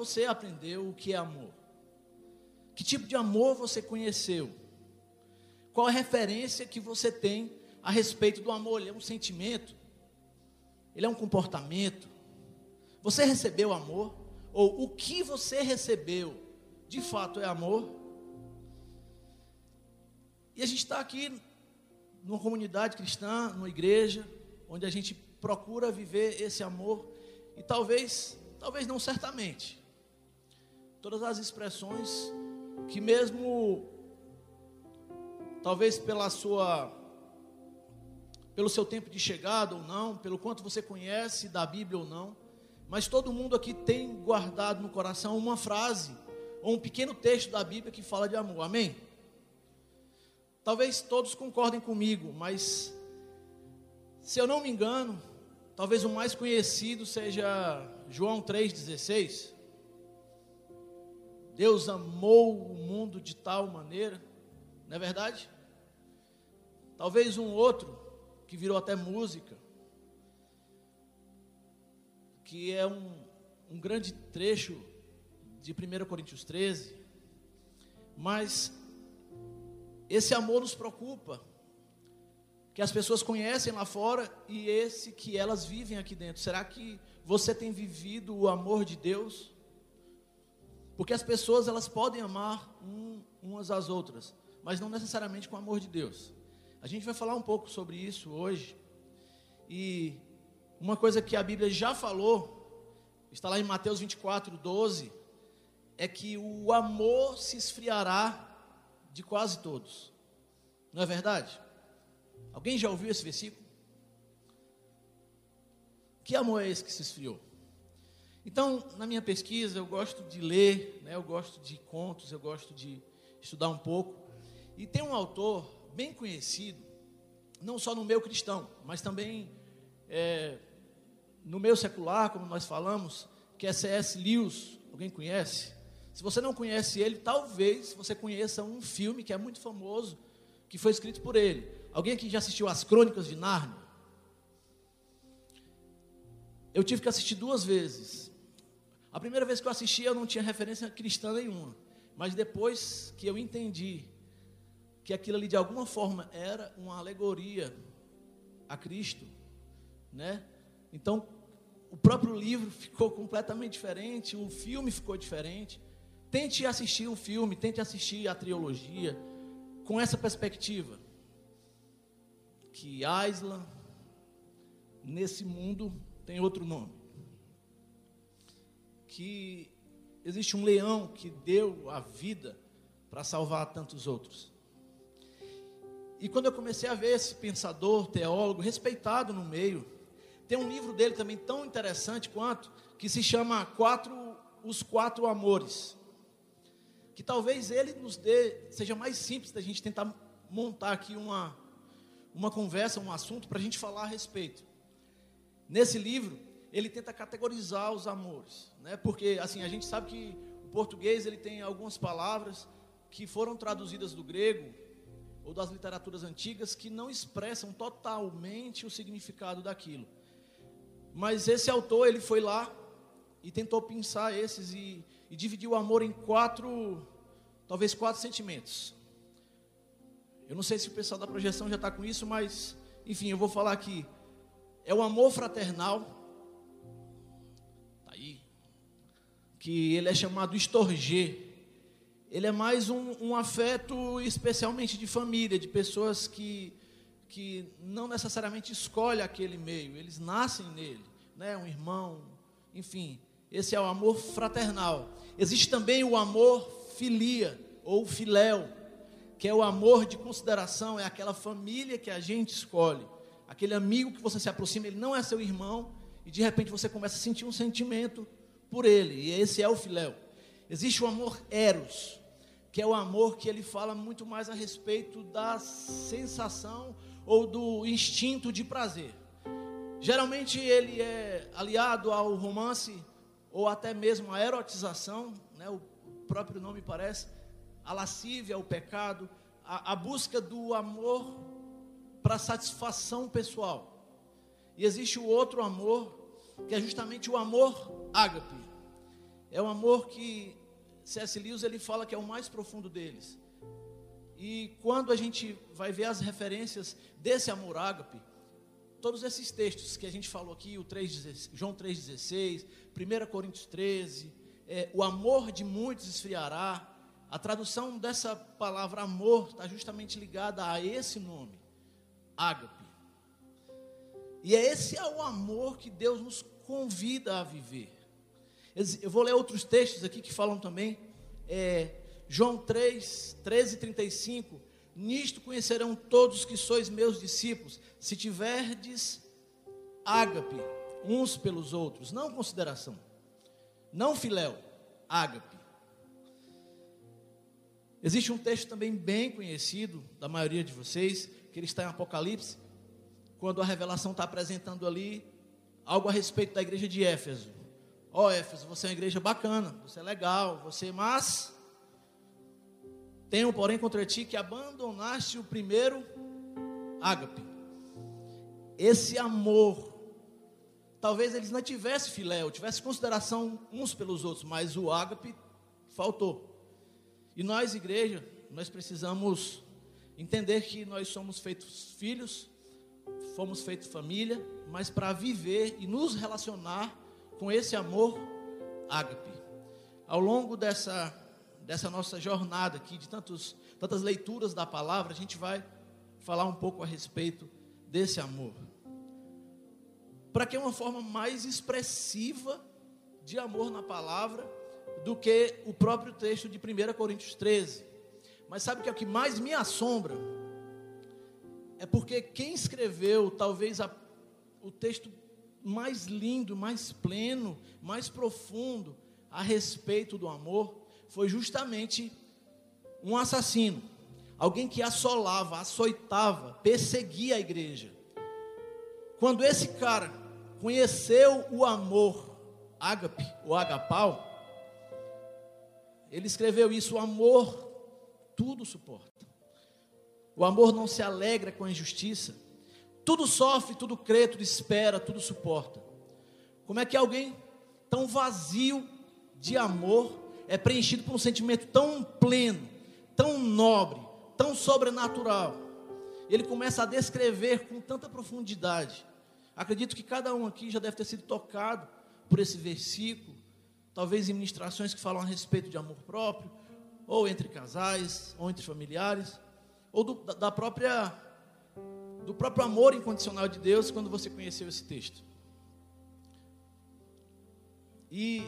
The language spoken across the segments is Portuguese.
você aprendeu o que é amor? Que tipo de amor você conheceu? Qual a referência que você tem a respeito do amor? Ele é um sentimento? Ele é um comportamento? Você recebeu amor? Ou o que você recebeu de fato é amor? E a gente está aqui numa comunidade cristã, numa igreja, onde a gente procura viver esse amor e talvez, talvez não certamente, todas as expressões que mesmo talvez pela sua pelo seu tempo de chegada ou não, pelo quanto você conhece da Bíblia ou não, mas todo mundo aqui tem guardado no coração uma frase ou um pequeno texto da Bíblia que fala de amor. Amém? Talvez todos concordem comigo, mas se eu não me engano, talvez o mais conhecido seja João 3,16. Deus amou o mundo de tal maneira, não é verdade? Talvez um outro, que virou até música, que é um, um grande trecho de 1 Coríntios 13, mas esse amor nos preocupa, que as pessoas conhecem lá fora e esse que elas vivem aqui dentro. Será que você tem vivido o amor de Deus? Porque as pessoas elas podem amar um, umas às outras, mas não necessariamente com o amor de Deus. A gente vai falar um pouco sobre isso hoje. E uma coisa que a Bíblia já falou, está lá em Mateus 24, 12, é que o amor se esfriará de quase todos. Não é verdade? Alguém já ouviu esse versículo? Que amor é esse que se esfriou? Então, na minha pesquisa, eu gosto de ler, né, eu gosto de contos, eu gosto de estudar um pouco. E tem um autor bem conhecido, não só no meio cristão, mas também é, no meio secular, como nós falamos, que é C.S. Lewis. Alguém conhece? Se você não conhece ele, talvez você conheça um filme que é muito famoso, que foi escrito por ele. Alguém aqui já assistiu As Crônicas de Nárnia? Eu tive que assistir duas vezes. A primeira vez que eu assisti, eu não tinha referência cristã nenhuma. Mas depois que eu entendi que aquilo ali de alguma forma era uma alegoria a Cristo, né? Então, o próprio livro ficou completamente diferente, o filme ficou diferente. Tente assistir o filme, tente assistir a trilogia com essa perspectiva. Que Aislan, nesse mundo, tem outro nome. Que existe um leão que deu a vida para salvar tantos outros. E quando eu comecei a ver esse pensador, teólogo, respeitado no meio, tem um livro dele também tão interessante quanto, que se chama quatro, Os Quatro Amores que talvez ele nos dê, seja mais simples da gente tentar montar aqui uma, uma conversa, um assunto para a gente falar a respeito. Nesse livro, ele tenta categorizar os amores, né? Porque assim a gente sabe que o português ele tem algumas palavras que foram traduzidas do grego ou das literaturas antigas que não expressam totalmente o significado daquilo. Mas esse autor ele foi lá e tentou pensar esses e, e dividiu o amor em quatro talvez quatro sentimentos. Eu não sei se o pessoal da projeção já está com isso, mas, enfim, eu vou falar aqui. É o amor fraternal, que ele é chamado estorger. Ele é mais um, um afeto, especialmente de família, de pessoas que, que não necessariamente escolhem aquele meio, eles nascem nele, né? Um irmão, enfim. Esse é o amor fraternal. Existe também o amor filia ou filéu, que é o amor de consideração, é aquela família que a gente escolhe, aquele amigo que você se aproxima, ele não é seu irmão, e de repente você começa a sentir um sentimento por ele, e esse é o filéu. Existe o amor eros, que é o amor que ele fala muito mais a respeito da sensação ou do instinto de prazer. Geralmente ele é aliado ao romance ou até mesmo à erotização, né? o próprio nome parece, a lascívia, o pecado, a, a busca do amor para satisfação pessoal. E existe o outro amor, que é justamente o amor ágape, É o amor que C.S. Lewis ele fala que é o mais profundo deles. E quando a gente vai ver as referências desse amor ágape, todos esses textos que a gente falou aqui, o 3, João 3,16, 1 Coríntios 13, é, o amor de muitos esfriará, a tradução dessa palavra amor está justamente ligada a esse nome, ágape. E é esse é o amor que Deus nos convida a viver. Eu vou ler outros textos aqui que falam também. É, João 3, 13 e 35. Nisto conhecerão todos que sois meus discípulos, se tiverdes ágape uns pelos outros, não consideração, não filéu, ágape. Existe um texto também bem conhecido da maioria de vocês, que ele está em Apocalipse, quando a revelação está apresentando ali algo a respeito da igreja de Éfeso. Ó oh, Éfeso, você é uma igreja bacana, você é legal, você, mas tenho, porém, contra ti que abandonaste o primeiro ágape. Esse amor, talvez eles não tivessem filéu, tivessem consideração uns pelos outros, mas o ágape faltou. E nós, igreja, nós precisamos entender que nós somos feitos filhos, fomos feitos família, mas para viver e nos relacionar com esse amor ágape. Ao longo dessa, dessa nossa jornada aqui, de tantos, tantas leituras da palavra, a gente vai falar um pouco a respeito desse amor. Para que uma forma mais expressiva de amor na palavra do que o próprio texto de 1 Coríntios 13. Mas sabe que é o que mais me assombra? É porque quem escreveu talvez a, o texto mais lindo, mais pleno, mais profundo a respeito do amor foi justamente um assassino, alguém que assolava, açoitava, perseguia a igreja. Quando esse cara conheceu o amor, ágape, o agapau, ele escreveu isso: o amor tudo suporta. O amor não se alegra com a injustiça tudo sofre, tudo crê, tudo espera, tudo suporta. Como é que alguém tão vazio de amor é preenchido por um sentimento tão pleno, tão nobre, tão sobrenatural? Ele começa a descrever com tanta profundidade. Acredito que cada um aqui já deve ter sido tocado por esse versículo, talvez em ministrações que falam a respeito de amor próprio, ou entre casais, ou entre familiares, ou do, da própria do próprio amor incondicional de Deus quando você conheceu esse texto. E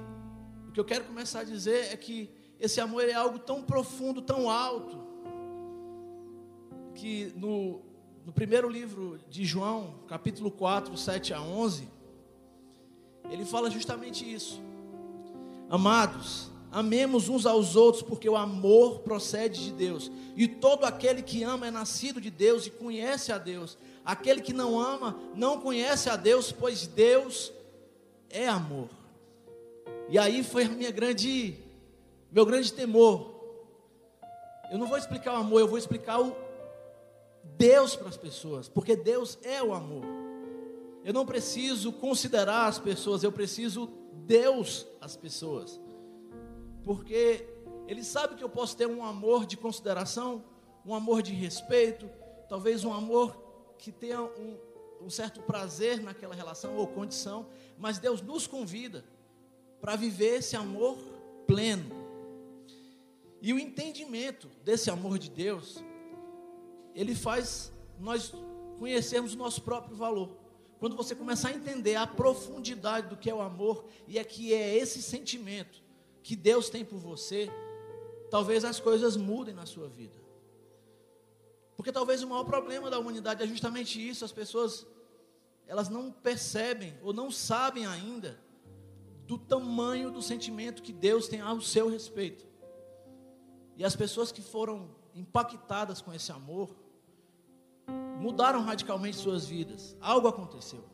o que eu quero começar a dizer é que esse amor é algo tão profundo, tão alto, que no, no primeiro livro de João, capítulo 4, 7 a 11, ele fala justamente isso. Amados, Amemos uns aos outros, porque o amor procede de Deus. E todo aquele que ama é nascido de Deus e conhece a Deus. Aquele que não ama não conhece a Deus, pois Deus é amor. E aí foi a minha grande, meu grande temor. Eu não vou explicar o amor, eu vou explicar o Deus para as pessoas, porque Deus é o amor. Eu não preciso considerar as pessoas, eu preciso Deus as pessoas porque ele sabe que eu posso ter um amor de consideração, um amor de respeito, talvez um amor que tenha um, um certo prazer naquela relação ou condição, mas Deus nos convida para viver esse amor pleno. E o entendimento desse amor de Deus, ele faz nós conhecermos o nosso próprio valor. Quando você começar a entender a profundidade do que é o amor, e é que é esse sentimento que Deus tem por você, talvez as coisas mudem na sua vida. Porque talvez o maior problema da humanidade é justamente isso, as pessoas elas não percebem ou não sabem ainda do tamanho do sentimento que Deus tem ao seu respeito. E as pessoas que foram impactadas com esse amor mudaram radicalmente suas vidas. Algo aconteceu.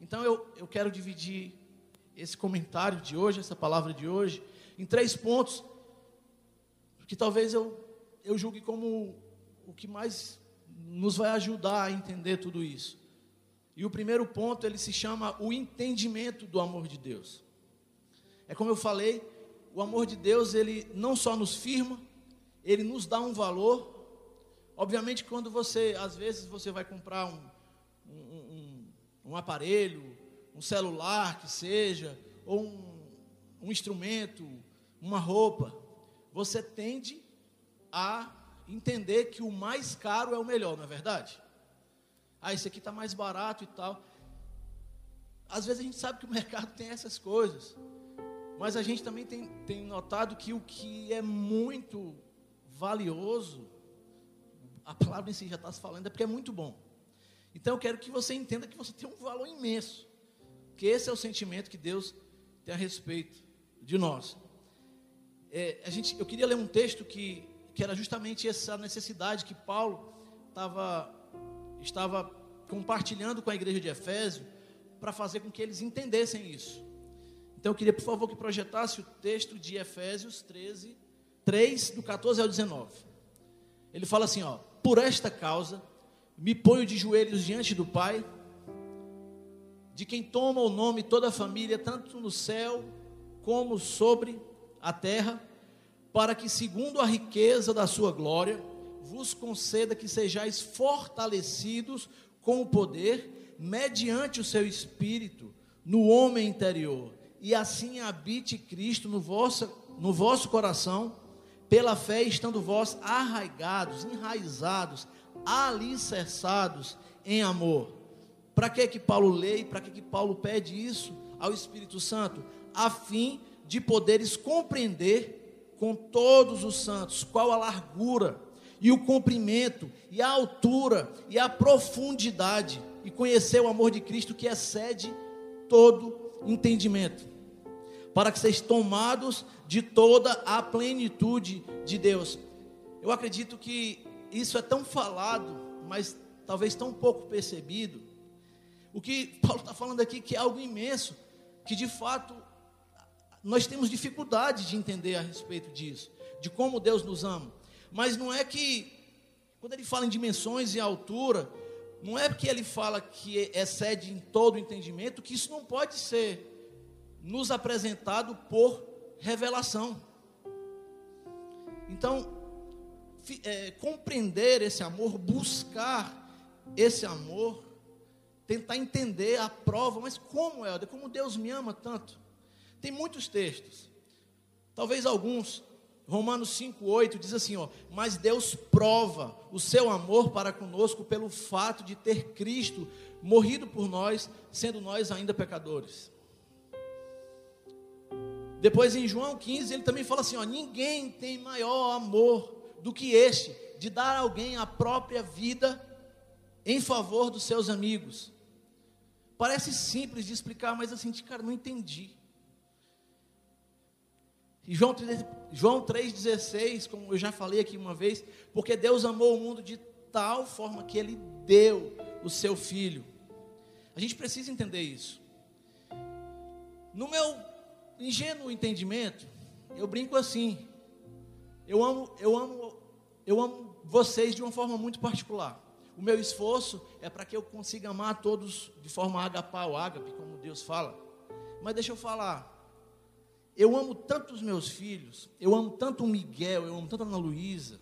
Então eu, eu quero dividir esse comentário de hoje, essa palavra de hoje, em três pontos, que talvez eu, eu julgue como o que mais nos vai ajudar a entender tudo isso. E o primeiro ponto, ele se chama o entendimento do amor de Deus. É como eu falei, o amor de Deus, ele não só nos firma, ele nos dá um valor. Obviamente, quando você, às vezes, você vai comprar um, um, um, um aparelho, um celular que seja, ou um, um instrumento, uma roupa, você tende a entender que o mais caro é o melhor, não é verdade? Ah, esse aqui está mais barato e tal. Às vezes a gente sabe que o mercado tem essas coisas. Mas a gente também tem, tem notado que o que é muito valioso, a palavra em si já está se falando, é porque é muito bom. Então eu quero que você entenda que você tem um valor imenso. Que esse é o sentimento que Deus tem a respeito de nós. É, a gente, eu queria ler um texto que, que era justamente essa necessidade que Paulo tava, estava compartilhando com a igreja de Efésio para fazer com que eles entendessem isso. Então eu queria, por favor, que projetasse o texto de Efésios 13, 3, do 14 ao 19. Ele fala assim: ó, por esta causa me ponho de joelhos diante do Pai, de quem toma o nome toda a família, tanto no céu como sobre a terra, para que, segundo a riqueza da sua glória, vos conceda que sejais fortalecidos com o poder, mediante o seu espírito, no homem interior e assim habite Cristo no vosso, no vosso coração, pela fé, estando vós arraigados, enraizados, alicerçados em amor. Para que que Paulo lê e para que que Paulo pede isso ao Espírito Santo? A fim de poderes compreender com todos os santos qual a largura e o comprimento e a altura e a profundidade e conhecer o amor de Cristo que excede todo entendimento, para que sejam tomados de toda a plenitude de Deus. Eu acredito que isso é tão falado, mas talvez tão pouco percebido. O que Paulo está falando aqui que é algo imenso, que de fato nós temos dificuldade de entender a respeito disso, de como Deus nos ama. Mas não é que, quando ele fala em dimensões e altura, não é porque ele fala que excede em todo entendimento, que isso não pode ser nos apresentado por revelação. Então, é, compreender esse amor, buscar esse amor, tentar entender a prova, mas como, Helder, como Deus me ama tanto? Tem muitos textos, talvez alguns Romanos 5,8 diz assim: ó, Mas Deus prova o seu amor para conosco pelo fato de ter Cristo morrido por nós, sendo nós ainda pecadores. Depois em João 15 ele também fala assim: ó, Ninguém tem maior amor do que este, de dar a alguém a própria vida em favor dos seus amigos. Parece simples de explicar, mas assim, cara, não entendi. E João, João 3,16, como eu já falei aqui uma vez, porque Deus amou o mundo de tal forma que Ele deu o seu Filho. A gente precisa entender isso. No meu ingênuo entendimento, eu brinco assim. Eu amo, eu amo, eu amo vocês de uma forma muito particular. O meu esforço é para que eu consiga amar todos de forma agapau, ágape, como Deus fala. Mas deixa eu falar, eu amo tanto os meus filhos, eu amo tanto o Miguel, eu amo tanto a Ana Luísa.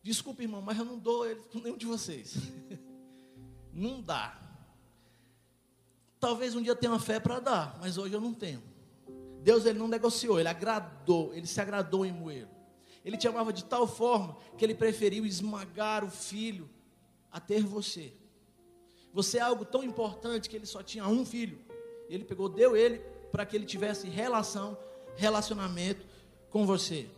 Desculpe, irmão, mas eu não dou eles para nenhum de vocês. não dá. Talvez um dia tenha uma fé para dar, mas hoje eu não tenho. Deus ele não negociou, ele agradou, ele se agradou em moer. Ele te amava de tal forma que ele preferiu esmagar o filho a ter você. Você é algo tão importante que ele só tinha um filho. Ele pegou, deu ele para que ele tivesse relação, relacionamento com você.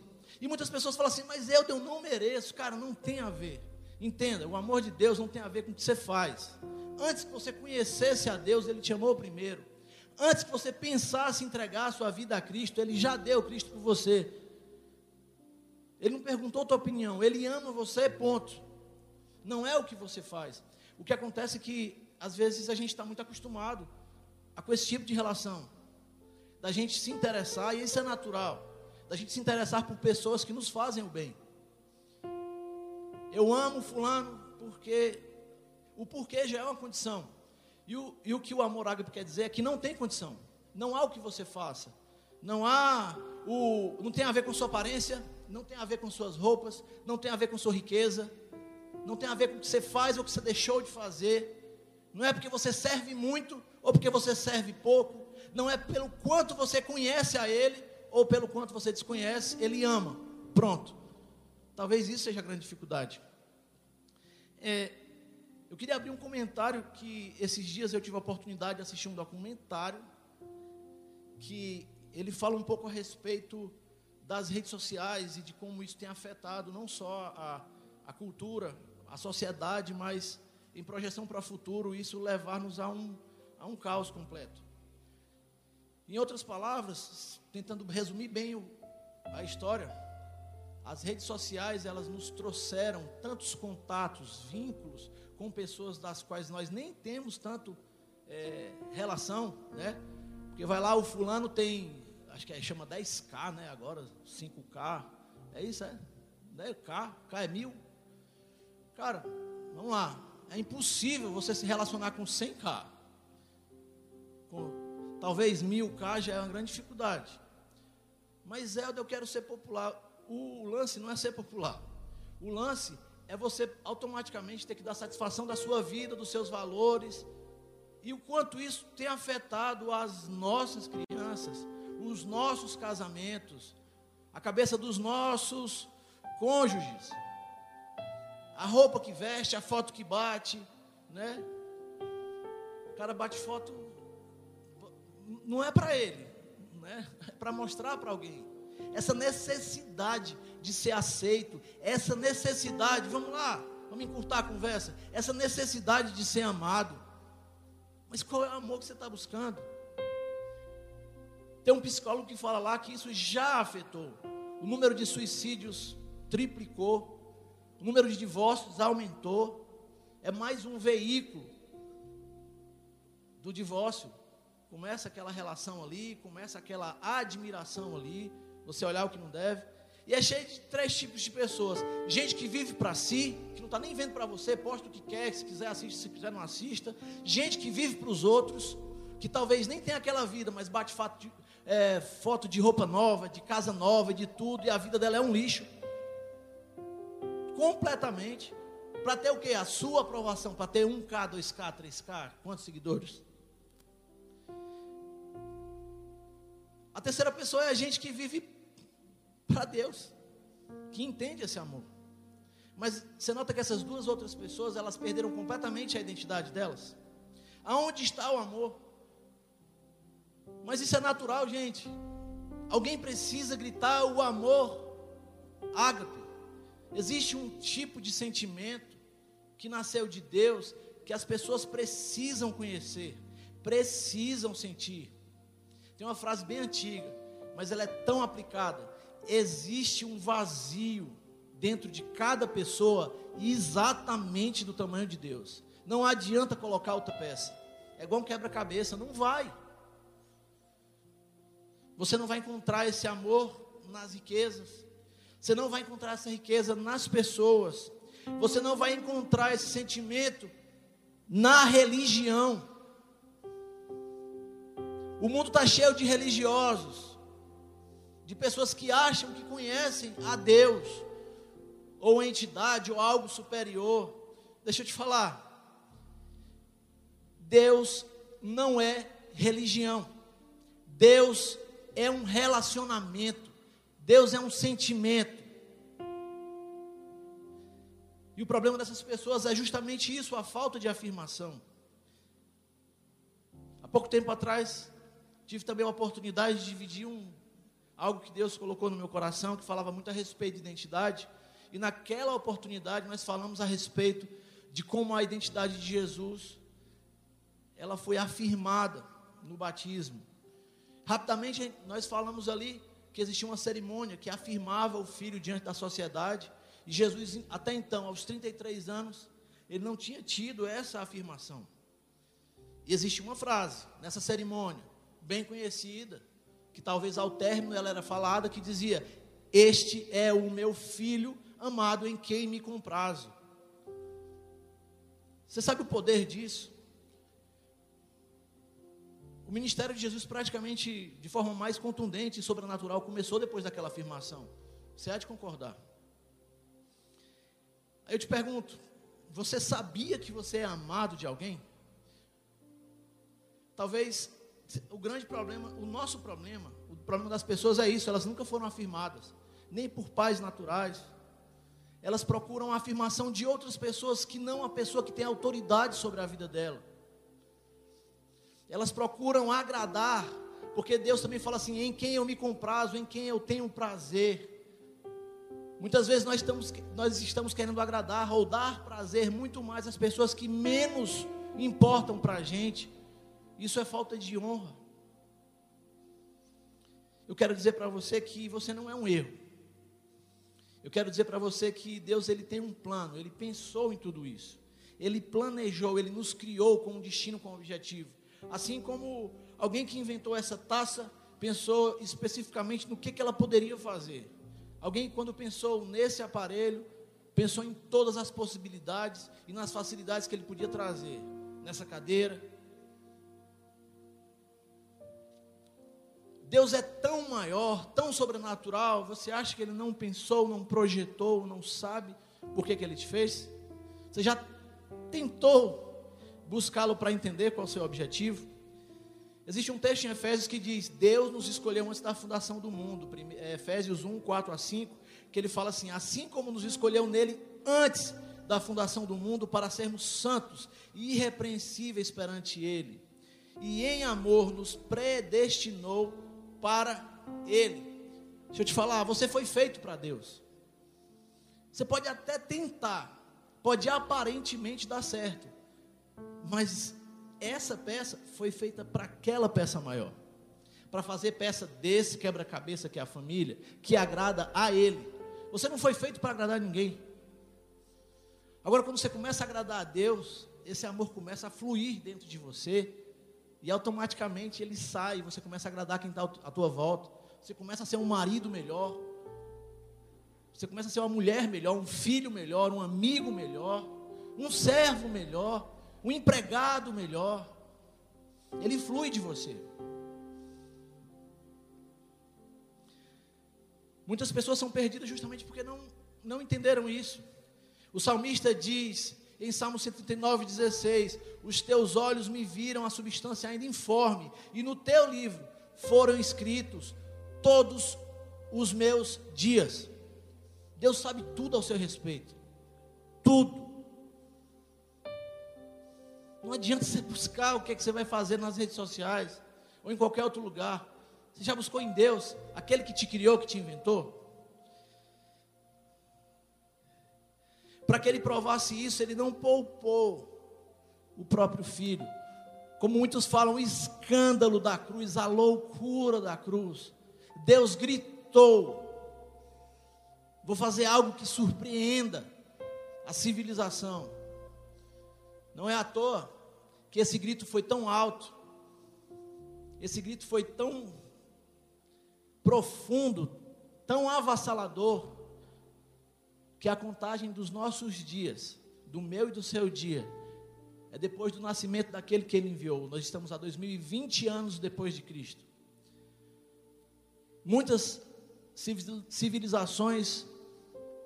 E muitas pessoas falam assim, mas eu, eu não mereço. Cara, não tem a ver. Entenda, o amor de Deus não tem a ver com o que você faz. Antes que você conhecesse a Deus, Ele te amou primeiro. Antes que você pensasse em entregar a sua vida a Cristo, Ele já deu Cristo por você. Ele não perguntou a tua opinião, Ele ama você, ponto. Não é o que você faz. O que acontece é que, às vezes, a gente está muito acostumado a com esse tipo de relação da gente se interessar, e isso é natural, da gente se interessar por pessoas que nos fazem o bem. Eu amo fulano porque o porquê já é uma condição. E o, e o que o amor ágape quer dizer é que não tem condição. Não há o que você faça Não há o não tem a ver com sua aparência, não tem a ver com suas roupas, não tem a ver com sua riqueza, não tem a ver com o que você faz ou o que você deixou de fazer. Não é porque você serve muito ou porque você serve pouco, não é pelo quanto você conhece a ele ou pelo quanto você desconhece, ele ama. Pronto. Talvez isso seja a grande dificuldade. É, eu queria abrir um comentário que esses dias eu tive a oportunidade de assistir um documentário que ele fala um pouco a respeito das redes sociais e de como isso tem afetado não só a, a cultura, a sociedade, mas em projeção para o futuro, isso levar-nos a um, a um caos completo. Em outras palavras, tentando resumir bem o, a história, as redes sociais elas nos trouxeram tantos contatos, vínculos, com pessoas das quais nós nem temos tanto é, relação, né? Porque vai lá, o fulano tem, acho que é, chama 10K, né? Agora, 5K. É isso, é? 10K, K é mil. Cara, vamos lá. É impossível você se relacionar com 100K. Com, talvez 1000K já é uma grande dificuldade. Mas, Helder, eu quero ser popular. O lance não é ser popular. O lance é você automaticamente ter que dar satisfação da sua vida, dos seus valores, e o quanto isso tem afetado as nossas crianças, os nossos casamentos, a cabeça dos nossos cônjuges, a roupa que veste, a foto que bate, né? O cara bate foto, não é para ele, né? É para mostrar para alguém essa necessidade de ser aceito, essa necessidade, vamos lá, vamos encurtar a conversa, essa necessidade de ser amado. Mas qual é o amor que você está buscando? Tem um psicólogo que fala lá que isso já afetou. O número de suicídios triplicou, o número de divórcios aumentou. É mais um veículo do divórcio. Começa aquela relação ali, começa aquela admiração ali, você olhar o que não deve. E é cheio de três tipos de pessoas: gente que vive para si, que não está nem vendo para você, posta o que quer, se quiser assiste, se quiser não assista. Gente que vive para os outros, que talvez nem tenha aquela vida, mas bate de, é, foto de roupa nova, de casa nova, de tudo, e a vida dela é um lixo. Completamente. Para ter o que? A sua aprovação, para ter 1K, 2K, 3K, quantos seguidores? A terceira pessoa é a gente que vive para Deus, que entende esse amor. Mas você nota que essas duas outras pessoas, elas perderam completamente a identidade delas. Aonde está o amor? Mas isso é natural, gente. Alguém precisa gritar o amor ágape. Existe um tipo de sentimento que nasceu de Deus que as pessoas precisam conhecer, precisam sentir. Tem uma frase bem antiga, mas ela é tão aplicada existe um vazio dentro de cada pessoa exatamente do tamanho de Deus. Não adianta colocar outra peça. É igual um quebra-cabeça, não vai. Você não vai encontrar esse amor nas riquezas. Você não vai encontrar essa riqueza nas pessoas. Você não vai encontrar esse sentimento na religião. O mundo está cheio de religiosos de pessoas que acham que conhecem a Deus, ou a entidade, ou algo superior. Deixa eu te falar. Deus não é religião. Deus é um relacionamento. Deus é um sentimento. E o problema dessas pessoas é justamente isso, a falta de afirmação. Há pouco tempo atrás, tive também a oportunidade de dividir um, algo que Deus colocou no meu coração, que falava muito a respeito de identidade. E naquela oportunidade nós falamos a respeito de como a identidade de Jesus ela foi afirmada no batismo. Rapidamente nós falamos ali que existia uma cerimônia que afirmava o filho diante da sociedade. E Jesus, até então, aos 33 anos, ele não tinha tido essa afirmação. E existe uma frase nessa cerimônia, bem conhecida, que talvez ao término ela era falada, que dizia: Este é o meu filho amado em quem me comprazo. Você sabe o poder disso? O ministério de Jesus, praticamente de forma mais contundente e sobrenatural, começou depois daquela afirmação. Você há de concordar. Aí eu te pergunto: você sabia que você é amado de alguém? Talvez o grande problema, o nosso problema, o problema das pessoas é isso, elas nunca foram afirmadas, nem por pais naturais. Elas procuram a afirmação de outras pessoas que não a pessoa que tem autoridade sobre a vida dela. Elas procuram agradar, porque Deus também fala assim: em quem eu me comprazo, em quem eu tenho prazer. Muitas vezes nós estamos, nós estamos querendo agradar ou dar prazer muito mais às pessoas que menos importam para a gente. Isso é falta de honra. Eu quero dizer para você que você não é um erro. Eu quero dizer para você que Deus ele tem um plano, ele pensou em tudo isso. Ele planejou, ele nos criou com um destino, com um objetivo. Assim como alguém que inventou essa taça pensou especificamente no que, que ela poderia fazer. Alguém, quando pensou nesse aparelho, pensou em todas as possibilidades e nas facilidades que ele podia trazer nessa cadeira. Deus é tão maior, tão sobrenatural, você acha que ele não pensou, não projetou, não sabe por que, que ele te fez? Você já tentou buscá-lo para entender qual é o seu objetivo? Existe um texto em Efésios que diz: Deus nos escolheu antes da fundação do mundo. É, Efésios 1, 4 a 5, que ele fala assim: Assim como nos escolheu nele antes da fundação do mundo para sermos santos e irrepreensíveis perante ele, e em amor nos predestinou para ele. Deixa eu te falar, você foi feito para Deus. Você pode até tentar, pode aparentemente dar certo, mas essa peça foi feita para aquela peça maior. Para fazer peça desse quebra-cabeça que é a família, que agrada a ele. Você não foi feito para agradar ninguém. Agora, quando você começa a agradar a Deus, esse amor começa a fluir dentro de você, e automaticamente ele sai, você começa a agradar quem está à tua volta. Você começa a ser um marido melhor, você começa a ser uma mulher melhor, um filho melhor, um amigo melhor, um servo melhor um empregado melhor. Ele flui de você. Muitas pessoas são perdidas justamente porque não, não entenderam isso. O salmista diz em Salmo 139, 16: Os teus olhos me viram a substância ainda informe, e no teu livro foram escritos todos os meus dias. Deus sabe tudo ao seu respeito, tudo. Não adianta você buscar o que, é que você vai fazer nas redes sociais ou em qualquer outro lugar. Você já buscou em Deus, aquele que te criou, que te inventou? Para que ele provasse isso, ele não poupou o próprio filho. Como muitos falam, o escândalo da cruz, a loucura da cruz. Deus gritou: Vou fazer algo que surpreenda a civilização. Não é à toa que esse grito foi tão alto, esse grito foi tão profundo, tão avassalador, que a contagem dos nossos dias, do meu e do seu dia, é depois do nascimento daquele que ele enviou. Nós estamos a 2020 anos depois de Cristo. Muitas civilizações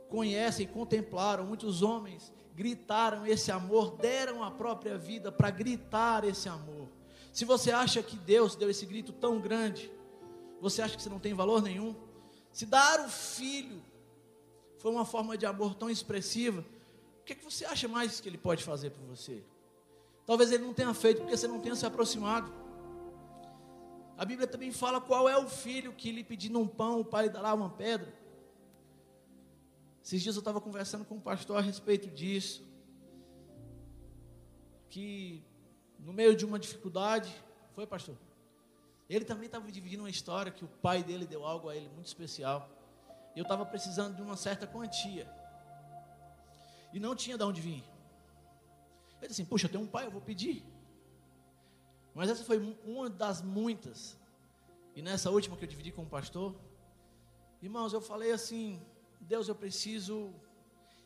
conhecem, contemplaram, muitos homens gritaram esse amor, deram a própria vida para gritar esse amor. Se você acha que Deus deu esse grito tão grande, você acha que você não tem valor nenhum? Se dar o filho foi uma forma de amor tão expressiva, o que, é que você acha mais que ele pode fazer por você? Talvez ele não tenha feito porque você não tenha se aproximado. A Bíblia também fala qual é o filho que lhe pedindo um pão, o pai lhe dará uma pedra. Esses dias eu estava conversando com um pastor a respeito disso. Que no meio de uma dificuldade, foi pastor? Ele também estava dividindo uma história que o pai dele deu algo a ele muito especial. Eu estava precisando de uma certa quantia. E não tinha de onde vir. Ele disse assim: Puxa, eu tenho um pai, eu vou pedir. Mas essa foi uma das muitas. E nessa última que eu dividi com o pastor, irmãos, eu falei assim: Deus, eu preciso,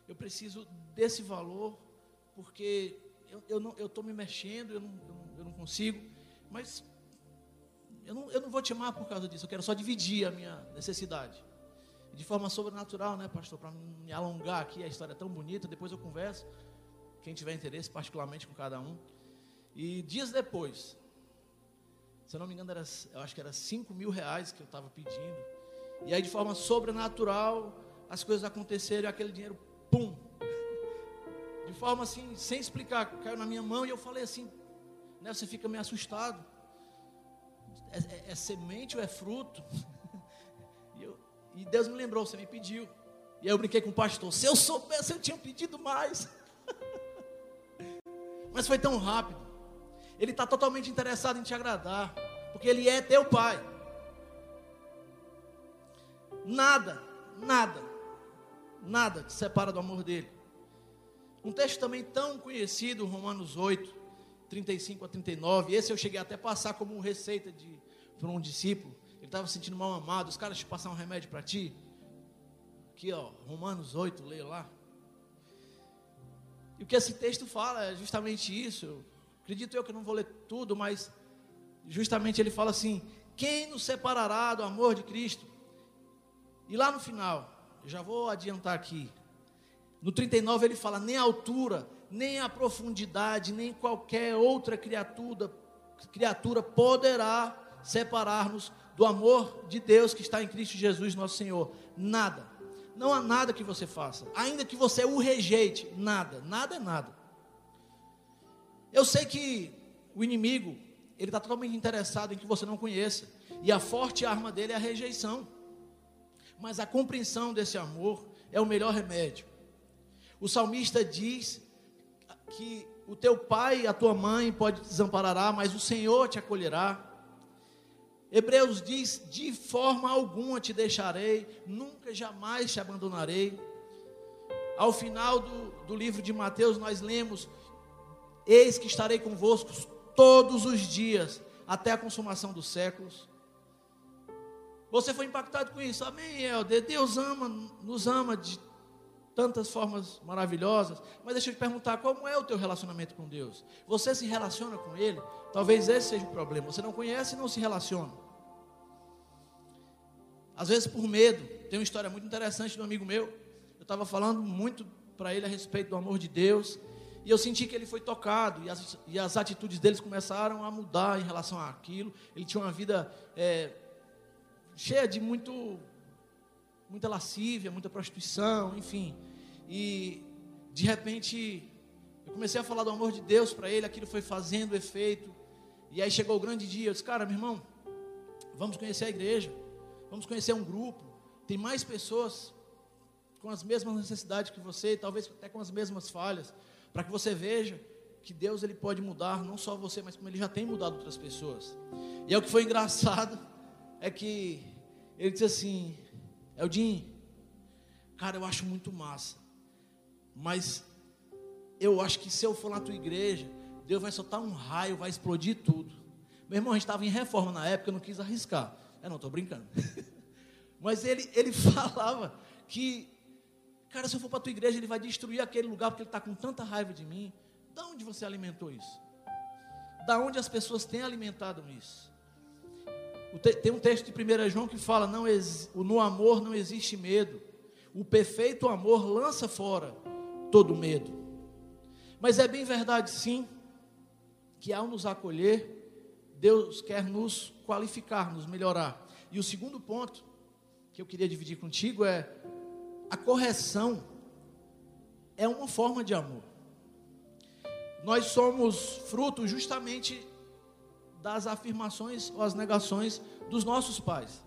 eu preciso desse valor, porque eu estou me mexendo, eu não, eu, não, eu não consigo, mas Eu não, eu não vou te amar por causa disso, eu quero só dividir a minha necessidade. De forma sobrenatural, né, pastor? Para me alongar aqui, a história é tão bonita, depois eu converso. Quem tiver interesse, particularmente com cada um. E dias depois, se eu não me engano, era, eu acho que era 5 mil reais que eu estava pedindo. E aí, de forma sobrenatural, as coisas aconteceram e aquele dinheiro, pum! De forma assim, sem explicar, caiu na minha mão e eu falei assim: né, você fica meio assustado. É, é, é semente ou é fruto? E, eu, e Deus me lembrou, você me pediu. E aí eu brinquei com o pastor: se eu soubesse, eu tinha pedido mais. Mas foi tão rápido. Ele está totalmente interessado em te agradar, porque Ele é teu Pai. Nada, nada, nada te separa do amor dele. Um texto também tão conhecido, Romanos 8, 35 a 39. Esse eu cheguei até a passar como receita de para um discípulo. Ele estava se sentindo mal amado. Os caras te passar um remédio para ti. Aqui, ó, Romanos 8, leia lá. E o que esse texto fala é justamente isso. Acredito eu que não vou ler tudo, mas justamente ele fala assim: quem nos separará do amor de Cristo? E lá no final, já vou adiantar aqui. No 39 ele fala: nem a altura, nem a profundidade, nem qualquer outra criatura, criatura poderá separar-nos do amor de Deus que está em Cristo Jesus, nosso Senhor. Nada. Não há nada que você faça, ainda que você o rejeite, nada, nada é nada. Eu sei que o inimigo, ele está totalmente interessado em que você não conheça. E a forte arma dele é a rejeição. Mas a compreensão desse amor é o melhor remédio. O salmista diz que o teu pai e a tua mãe pode te desamparará, mas o Senhor te acolherá. Hebreus diz: de forma alguma te deixarei, nunca jamais te abandonarei. Ao final do, do livro de Mateus, nós lemos Eis que estarei convosco todos os dias, até a consumação dos séculos. Você foi impactado com isso, amém, Helder? Deus ama, nos ama de tantas formas maravilhosas, mas deixa eu te perguntar, como é o teu relacionamento com Deus? Você se relaciona com Ele? Talvez esse seja o problema, você não conhece e não se relaciona. Às vezes por medo, tem uma história muito interessante de um amigo meu, eu estava falando muito para ele a respeito do amor de Deus, e eu senti que ele foi tocado, e as, e as atitudes deles começaram a mudar em relação àquilo. Ele tinha uma vida é, cheia de muito, muita lascívia, muita prostituição, enfim. E de repente eu comecei a falar do amor de Deus para ele, aquilo foi fazendo efeito. E aí chegou o grande dia, eu disse, cara, meu irmão, vamos conhecer a igreja, vamos conhecer um grupo, tem mais pessoas com as mesmas necessidades que você, talvez até com as mesmas falhas para que você veja que Deus ele pode mudar não só você, mas como ele já tem mudado outras pessoas. E é o que foi engraçado é que ele disse assim: Eldin, cara, eu acho muito massa, mas eu acho que se eu for na tua igreja, Deus vai soltar um raio, vai explodir tudo. Meu irmão, a gente estava em reforma na época, eu não quis arriscar. Eu não estou brincando. mas ele, ele falava que Cara, se eu for para a tua igreja, ele vai destruir aquele lugar porque ele está com tanta raiva de mim. Da onde você alimentou isso? Da onde as pessoas têm alimentado isso? Tem um texto de 1 João que fala: não, no amor não existe medo. O perfeito amor lança fora todo medo. Mas é bem verdade, sim, que ao nos acolher, Deus quer nos qualificar, nos melhorar. E o segundo ponto que eu queria dividir contigo é a correção é uma forma de amor. Nós somos fruto justamente das afirmações ou as negações dos nossos pais.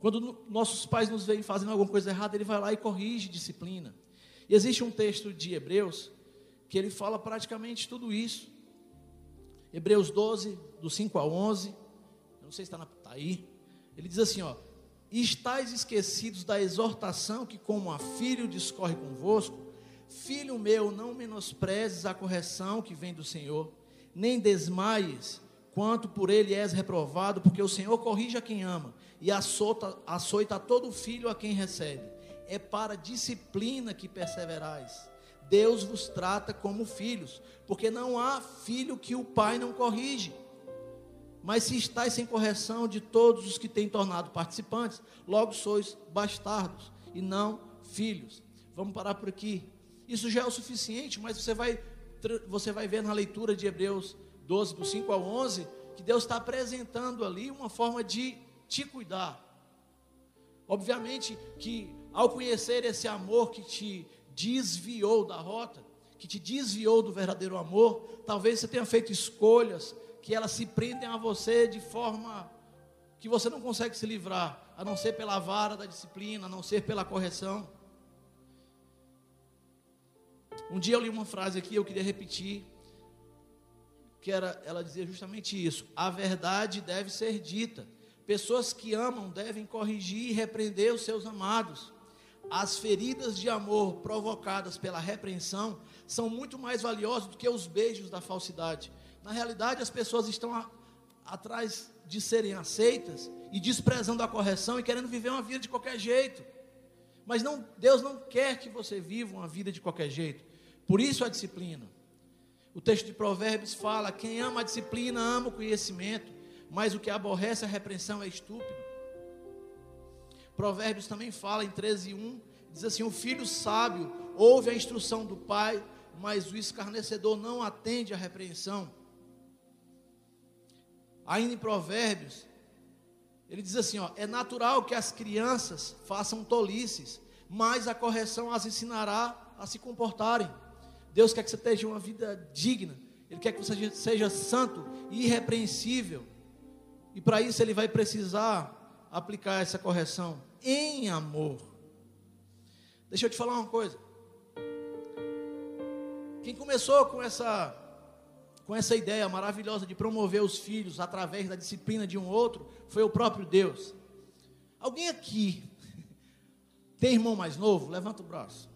Quando nossos pais nos veem fazendo alguma coisa errada, ele vai lá e corrige, disciplina. E existe um texto de Hebreus que ele fala praticamente tudo isso. Hebreus 12, do 5 ao 11. Eu não sei se está tá aí. Ele diz assim: ó, estáis esquecidos da exortação que, como a filho, discorre convosco, filho meu, não menosprezes a correção que vem do Senhor, nem desmaies, quanto por ele és reprovado, porque o Senhor corrige a quem ama, e açoita, açoita todo filho a quem recebe. É para disciplina que perseverais. Deus vos trata como filhos, porque não há filho que o pai não corrige. Mas se estáis sem correção de todos os que têm tornado participantes, logo sois bastardos e não filhos. Vamos parar por aqui. Isso já é o suficiente, mas você vai, você vai ver na leitura de Hebreus 12, do 5 ao 11, que Deus está apresentando ali uma forma de te cuidar. Obviamente que ao conhecer esse amor que te desviou da rota, que te desviou do verdadeiro amor, talvez você tenha feito escolhas que elas se prendem a você de forma que você não consegue se livrar, a não ser pela vara da disciplina, a não ser pela correção. Um dia eu li uma frase aqui, eu queria repetir, que era, ela dizia justamente isso: a verdade deve ser dita. Pessoas que amam devem corrigir e repreender os seus amados. As feridas de amor provocadas pela repreensão são muito mais valiosas do que os beijos da falsidade. Na realidade, as pessoas estão a, atrás de serem aceitas e desprezando a correção e querendo viver uma vida de qualquer jeito. Mas não, Deus não quer que você viva uma vida de qualquer jeito. Por isso a disciplina. O texto de Provérbios fala: quem ama a disciplina ama o conhecimento, mas o que aborrece a repreensão é estúpido. Provérbios também fala em 13, 1, diz assim: o filho sábio ouve a instrução do pai, mas o escarnecedor não atende à repreensão. Ainda em Provérbios, ele diz assim: ó, é natural que as crianças façam tolices, mas a correção as ensinará a se comportarem. Deus quer que você tenha uma vida digna. Ele quer que você seja santo e irrepreensível. E para isso ele vai precisar aplicar essa correção em amor. Deixa eu te falar uma coisa. Quem começou com essa com essa ideia maravilhosa de promover os filhos através da disciplina de um outro foi o próprio Deus. Alguém aqui tem irmão mais novo? Levanta o braço.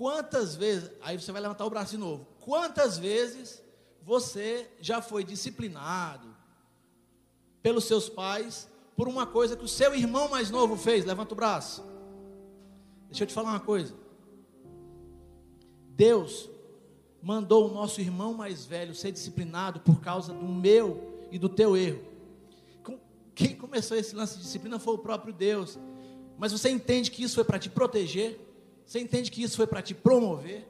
Quantas vezes, aí você vai levantar o braço de novo. Quantas vezes você já foi disciplinado pelos seus pais por uma coisa que o seu irmão mais novo fez? Levanta o braço. Deixa eu te falar uma coisa. Deus mandou o nosso irmão mais velho ser disciplinado por causa do meu e do teu erro. Quem começou esse lance de disciplina foi o próprio Deus. Mas você entende que isso foi para te proteger? Você entende que isso foi para te promover?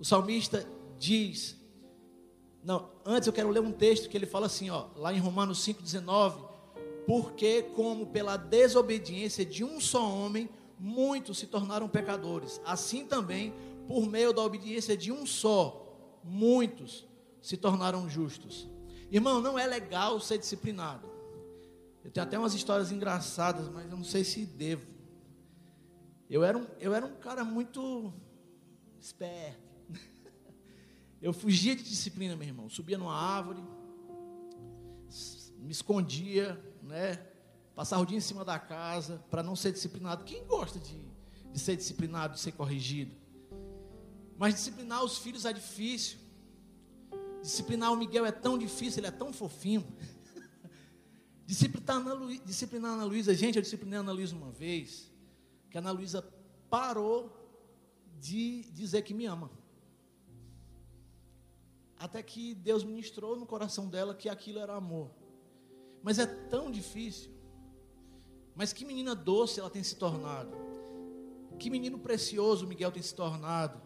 O salmista diz, não, antes eu quero ler um texto que ele fala assim, ó, lá em Romanos 5:19, porque como pela desobediência de um só homem muitos se tornaram pecadores, assim também por meio da obediência de um só, muitos se tornaram justos. Irmão, não é legal ser disciplinado. Eu tenho até umas histórias engraçadas, mas eu não sei se devo. Eu era um, eu era um cara muito esperto. Eu fugia de disciplina, meu irmão. Subia numa árvore, me escondia, né? Passava o dia em cima da casa para não ser disciplinado. Quem gosta de, de ser disciplinado, de ser corrigido? Mas disciplinar os filhos é difícil. Disciplinar o Miguel é tão difícil, ele é tão fofinho. disciplinar, Ana Luísa, gente, eu disciplinei a Ana Luísa uma vez que a Ana Luísa parou de dizer que me ama. Até que Deus ministrou no coração dela que aquilo era amor. Mas é tão difícil. Mas que menina doce ela tem se tornado. Que menino precioso Miguel tem se tornado.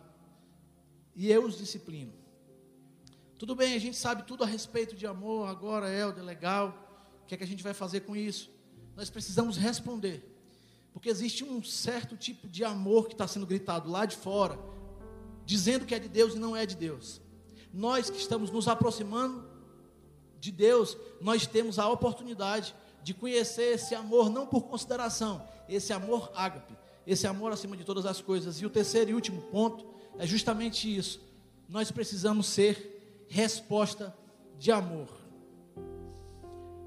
E eu os disciplino. Tudo bem, a gente sabe tudo a respeito de amor, agora, Helder, legal. O que é que a gente vai fazer com isso? Nós precisamos responder. Porque existe um certo tipo de amor que está sendo gritado lá de fora, dizendo que é de Deus e não é de Deus. Nós que estamos nos aproximando de Deus, nós temos a oportunidade de conhecer esse amor não por consideração, esse amor ágape, esse amor acima de todas as coisas. E o terceiro e último ponto é justamente isso. Nós precisamos ser resposta de amor.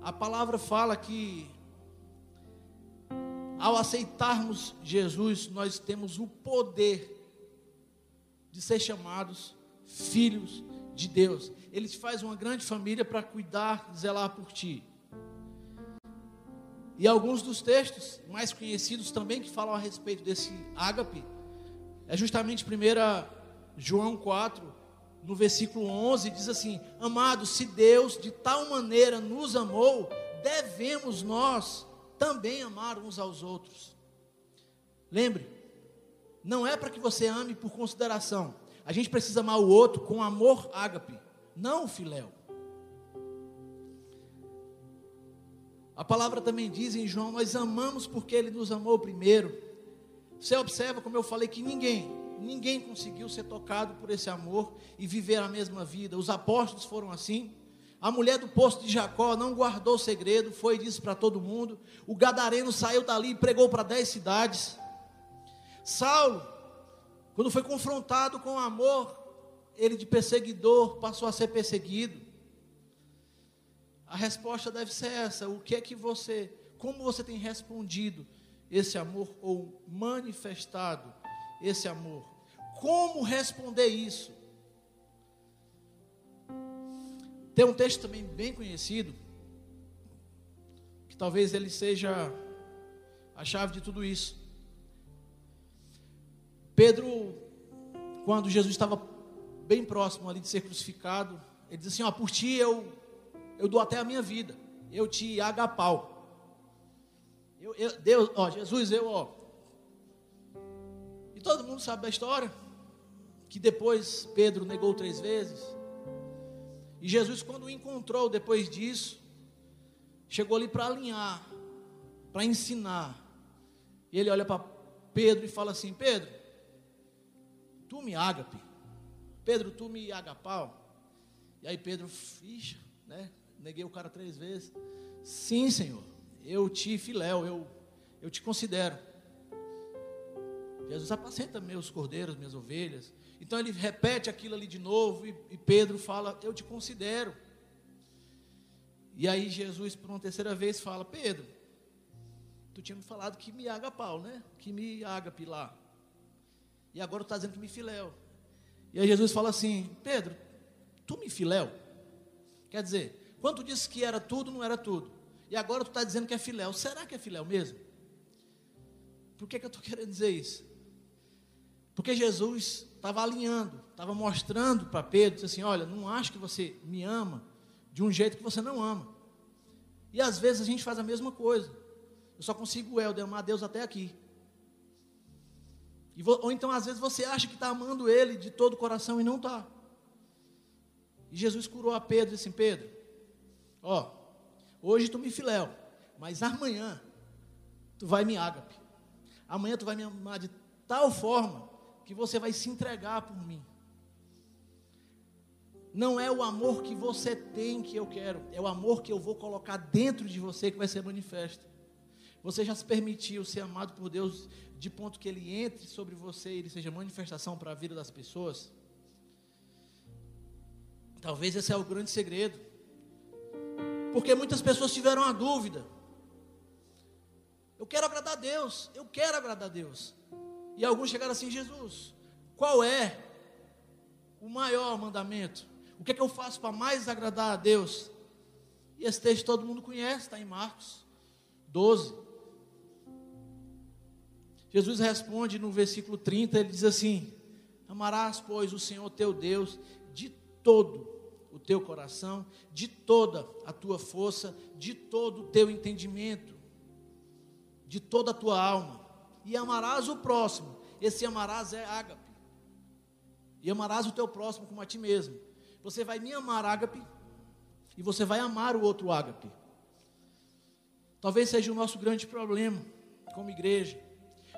A palavra fala que ao aceitarmos Jesus, nós temos o poder de ser chamados filhos de Deus. Ele te faz uma grande família para cuidar, zelar por ti. E alguns dos textos mais conhecidos também que falam a respeito desse ágape é justamente 1 João 4, no versículo 11, diz assim: Amados, se Deus de tal maneira nos amou, devemos nós também amar uns aos outros. Lembre, não é para que você ame por consideração. A gente precisa amar o outro com amor ágape, não filéu. A palavra também diz em João: Nós amamos porque Ele nos amou primeiro. Você observa, como eu falei, que ninguém, ninguém conseguiu ser tocado por esse amor e viver a mesma vida. Os apóstolos foram assim. A mulher do poço de Jacó não guardou o segredo, foi e disse para todo mundo. O gadareno saiu dali e pregou para dez cidades. Saulo, quando foi confrontado com o amor, ele de perseguidor passou a ser perseguido. A resposta deve ser essa: o que é que você, como você tem respondido esse amor ou manifestado esse amor? Como responder isso? Tem um texto também bem conhecido, que talvez ele seja a chave de tudo isso. Pedro, quando Jesus estava bem próximo ali de ser crucificado, ele disse assim: ó, por ti eu, eu dou até a minha vida, eu te agapau. Eu, eu, Deus, ó, Jesus, eu, ó. E todo mundo sabe da história, que depois Pedro negou três vezes. E Jesus, quando o encontrou depois disso, chegou ali para alinhar, para ensinar. E ele olha para Pedro e fala assim: Pedro, tu me ágape. Pedro, tu me agapau. E aí Pedro, ficha, né? Neguei o cara três vezes. Sim, Senhor, eu te filéu, eu, eu te considero. Jesus apacenta meus cordeiros, minhas ovelhas. Então ele repete aquilo ali de novo e, e Pedro fala: Eu te considero. E aí Jesus, por uma terceira vez, fala: Pedro, tu tinha me falado que me agapau, né? Que me agape lá. E agora tu está dizendo que me filéu. E aí Jesus fala assim: Pedro, tu me filéu? Quer dizer, quando tu disse que era tudo, não era tudo. E agora tu está dizendo que é filéu. Será que é filéu mesmo? Por que, que eu estou querendo dizer isso? Porque Jesus estava alinhando, estava mostrando para Pedro, disse assim: olha, não acho que você me ama de um jeito que você não ama. E às vezes a gente faz a mesma coisa. Eu só consigo eu amar a Deus até aqui. ou então, às vezes, você acha que está amando Ele de todo o coração e não está. E Jesus curou a Pedro e disse assim: Pedro, ó, hoje tu me filéu, mas amanhã tu vai me ágape. Amanhã tu vai me amar de tal forma que você vai se entregar por mim. Não é o amor que você tem que eu quero, é o amor que eu vou colocar dentro de você que vai ser manifesto. Você já se permitiu ser amado por Deus de ponto que ele entre sobre você e ele seja manifestação para a vida das pessoas? Talvez esse é o grande segredo. Porque muitas pessoas tiveram a dúvida. Eu quero agradar a Deus, eu quero agradar a Deus. E alguns chegaram assim: Jesus, qual é o maior mandamento? O que é que eu faço para mais agradar a Deus? E esse texto todo mundo conhece, está em Marcos 12. Jesus responde no versículo 30, ele diz assim: Amarás, pois, o Senhor teu Deus de todo o teu coração, de toda a tua força, de todo o teu entendimento, de toda a tua alma e amarás o próximo. Esse amarás é ágape. E amarás o teu próximo como a ti mesmo. Você vai me amar, ágape, e você vai amar o outro ágape. Talvez seja o nosso grande problema como igreja.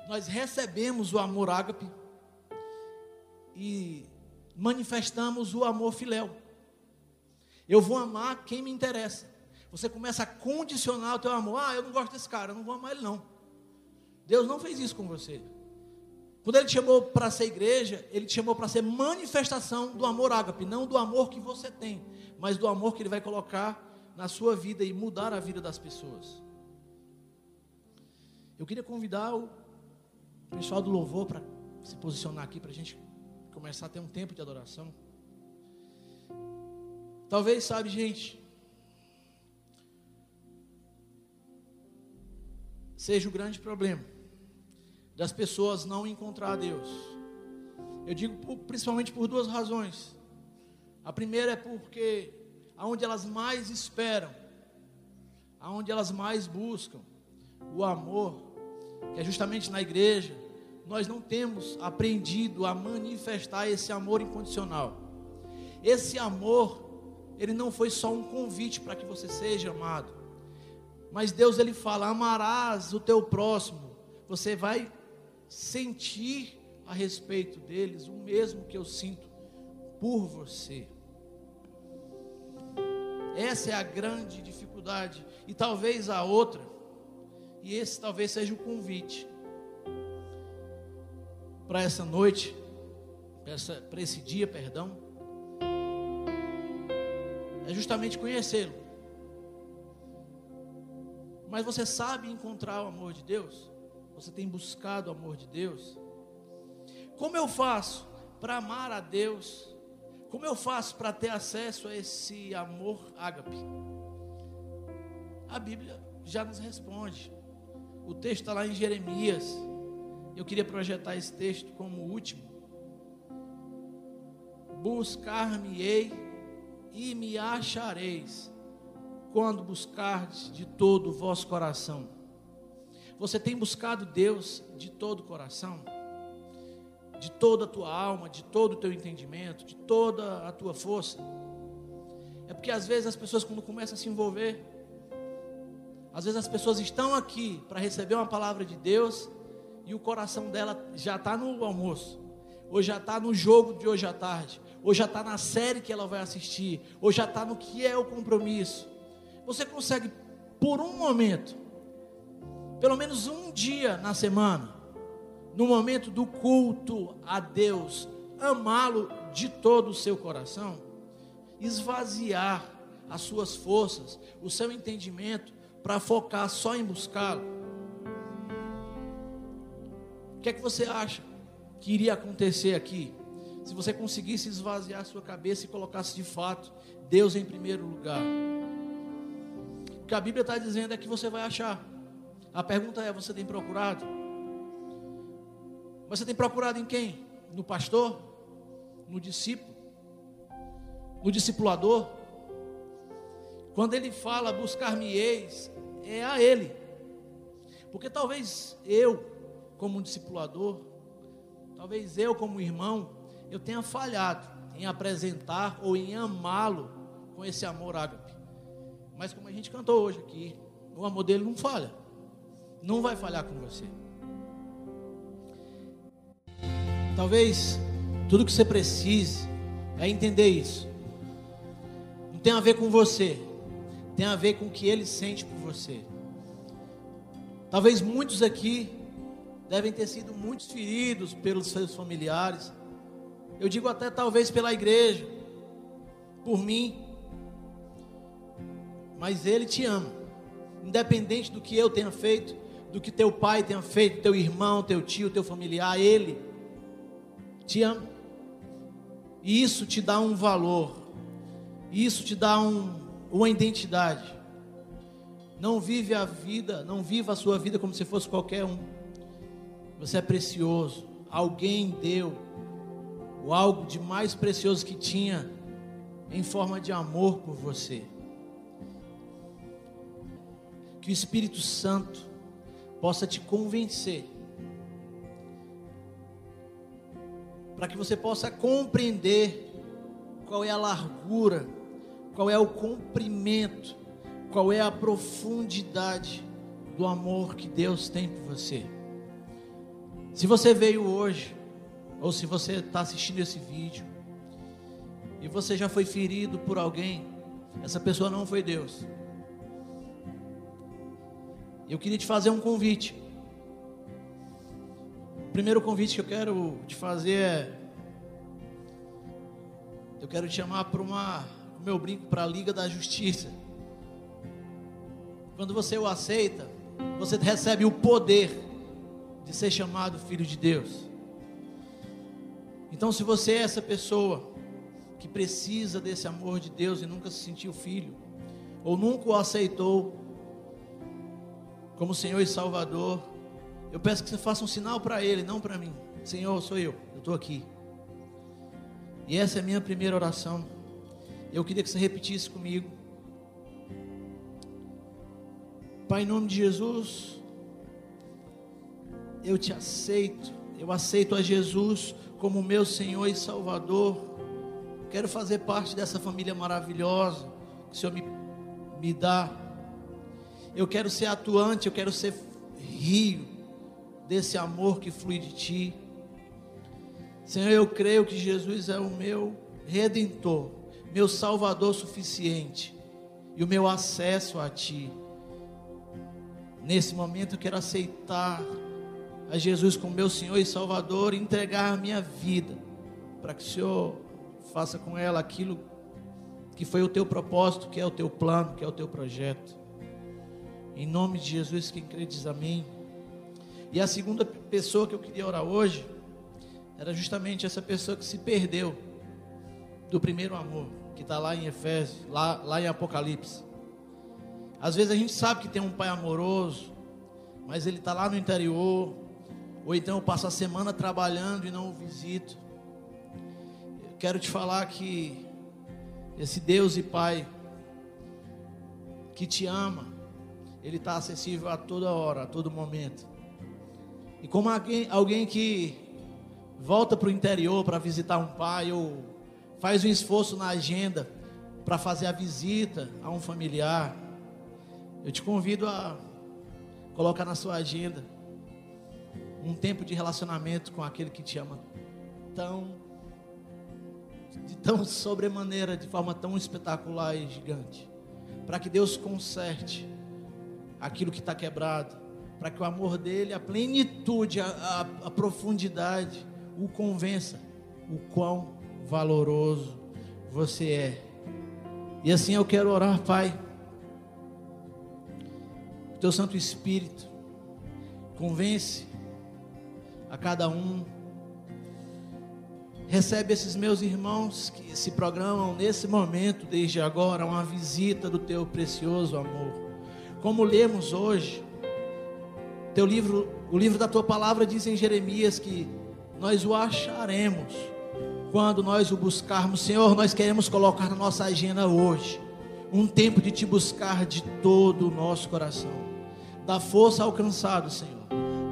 Nós recebemos o amor ágape e manifestamos o amor filéu. Eu vou amar quem me interessa. Você começa a condicionar o teu amor. Ah, eu não gosto desse cara, eu não vou amar ele não. Deus não fez isso com você. Quando Ele te chamou para ser igreja, Ele te chamou para ser manifestação do amor ágape, não do amor que você tem, mas do amor que Ele vai colocar na sua vida e mudar a vida das pessoas. Eu queria convidar o pessoal do louvor para se posicionar aqui, para a gente começar a ter um tempo de adoração. Talvez, sabe, gente, seja o grande problema das pessoas não encontrar Deus. Eu digo principalmente por duas razões. A primeira é porque aonde elas mais esperam, aonde elas mais buscam o amor, que é justamente na igreja, nós não temos aprendido a manifestar esse amor incondicional. Esse amor, ele não foi só um convite para que você seja amado. Mas Deus ele fala: "Amarás o teu próximo". Você vai sentir a respeito deles o mesmo que eu sinto por você. Essa é a grande dificuldade e talvez a outra. E esse talvez seja o convite para essa noite, para esse dia, perdão, é justamente conhecê-lo. Mas você sabe encontrar o amor de Deus? Você tem buscado o amor de Deus? Como eu faço para amar a Deus? Como eu faço para ter acesso a esse amor ágape? A Bíblia já nos responde. O texto está lá em Jeremias eu queria projetar esse texto como último. Buscar-me-ei e me achareis, quando buscardes de todo o vosso coração. Você tem buscado Deus de todo o coração? De toda a tua alma, de todo o teu entendimento, de toda a tua força? É porque às vezes as pessoas, quando começam a se envolver, às vezes as pessoas estão aqui para receber uma palavra de Deus, e o coração dela já está no almoço, ou já está no jogo de hoje à tarde, ou já está na série que ela vai assistir, ou já está no que é o compromisso. Você consegue, por um momento, pelo menos um dia na semana, no momento do culto a Deus, amá-lo de todo o seu coração, esvaziar as suas forças, o seu entendimento, para focar só em buscá-lo que é que você acha que iria acontecer aqui? Se você conseguisse esvaziar sua cabeça e colocasse de fato Deus em primeiro lugar. O que a Bíblia está dizendo é que você vai achar. A pergunta é: você tem procurado? Você tem procurado em quem? No pastor? No discípulo? No discipulador? Quando ele fala buscar-me-eis, é a ele. Porque talvez eu, como um discipulador, talvez eu, como irmão, eu tenha falhado em apresentar ou em amá-lo com esse amor ágape. Mas como a gente cantou hoje aqui, o amor dele não falha. Não vai falhar com você. Talvez tudo que você precise é entender isso. Não tem a ver com você, tem a ver com o que ele sente por você. Talvez muitos aqui devem ter sido muitos feridos pelos seus familiares. Eu digo até talvez pela igreja, por mim. Mas Ele te ama, independente do que eu tenha feito, do que teu pai tenha feito, teu irmão, teu tio, teu familiar, Ele te ama. E isso te dá um valor, isso te dá um, uma identidade. Não vive a vida, não viva a sua vida como se fosse qualquer um. Você é precioso. Alguém deu o algo de mais precioso que tinha em forma de amor por você. Que o Espírito Santo possa te convencer. Para que você possa compreender qual é a largura, qual é o comprimento, qual é a profundidade do amor que Deus tem por você. Se você veio hoje, ou se você está assistindo esse vídeo, e você já foi ferido por alguém, essa pessoa não foi Deus. Eu queria te fazer um convite. O primeiro convite que eu quero te fazer é. Eu quero te chamar para uma. O meu brinco para a Liga da Justiça. Quando você o aceita, você recebe o poder de ser chamado filho de Deus. Então, se você é essa pessoa que precisa desse amor de Deus e nunca se sentiu filho, ou nunca o aceitou como Senhor e Salvador, eu peço que você faça um sinal para Ele, não para mim. Senhor, sou eu, eu estou aqui. E essa é a minha primeira oração. Eu queria que você repetisse comigo. Pai, em nome de Jesus, eu te aceito, eu aceito a Jesus como meu Senhor e Salvador. Quero fazer parte dessa família maravilhosa que o Senhor me, me dá. Eu quero ser atuante, eu quero ser rio desse amor que flui de ti. Senhor, eu creio que Jesus é o meu redentor, meu salvador suficiente e o meu acesso a ti. Nesse momento eu quero aceitar a Jesus como meu Senhor e Salvador e entregar a minha vida para que o Senhor faça com ela aquilo que foi o teu propósito, que é o teu plano, que é o teu projeto. Em nome de Jesus, quem crê diz amém. E a segunda pessoa que eu queria orar hoje era justamente essa pessoa que se perdeu do primeiro amor, que está lá em Efésios, lá, lá em Apocalipse. Às vezes a gente sabe que tem um pai amoroso, mas ele está lá no interior, ou então eu passo a semana trabalhando e não o visito. Eu quero te falar que esse Deus e Pai que te ama, Ele está acessível a toda hora, a todo momento. E como alguém, alguém que volta para o interior para visitar um pai ou faz um esforço na agenda para fazer a visita a um familiar, eu te convido a colocar na sua agenda um tempo de relacionamento com aquele que te ama tão de tão sobremaneira, de forma tão espetacular e gigante, para que Deus conserte aquilo que está quebrado, para que o amor dele, a plenitude, a, a, a profundidade, o convença o quão valoroso você é. E assim eu quero orar, Pai. O teu Santo Espírito convence a cada um. Recebe esses meus irmãos que se programam nesse momento, desde agora, uma visita do teu precioso amor. Como lemos hoje, teu livro, o livro da tua palavra diz em Jeremias que nós o acharemos quando nós o buscarmos. Senhor, nós queremos colocar na nossa agenda hoje um tempo de te buscar de todo o nosso coração. Dá força ao cansado, Senhor.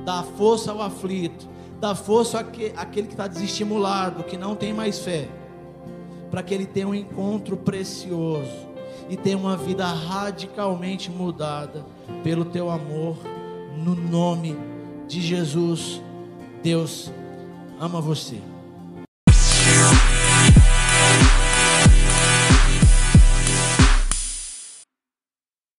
Dá força ao aflito. Dá força àquele que está desestimulado, que não tem mais fé. Para que ele tenha um encontro precioso e tenha uma vida radicalmente mudada pelo teu amor no nome de Jesus. Deus ama você.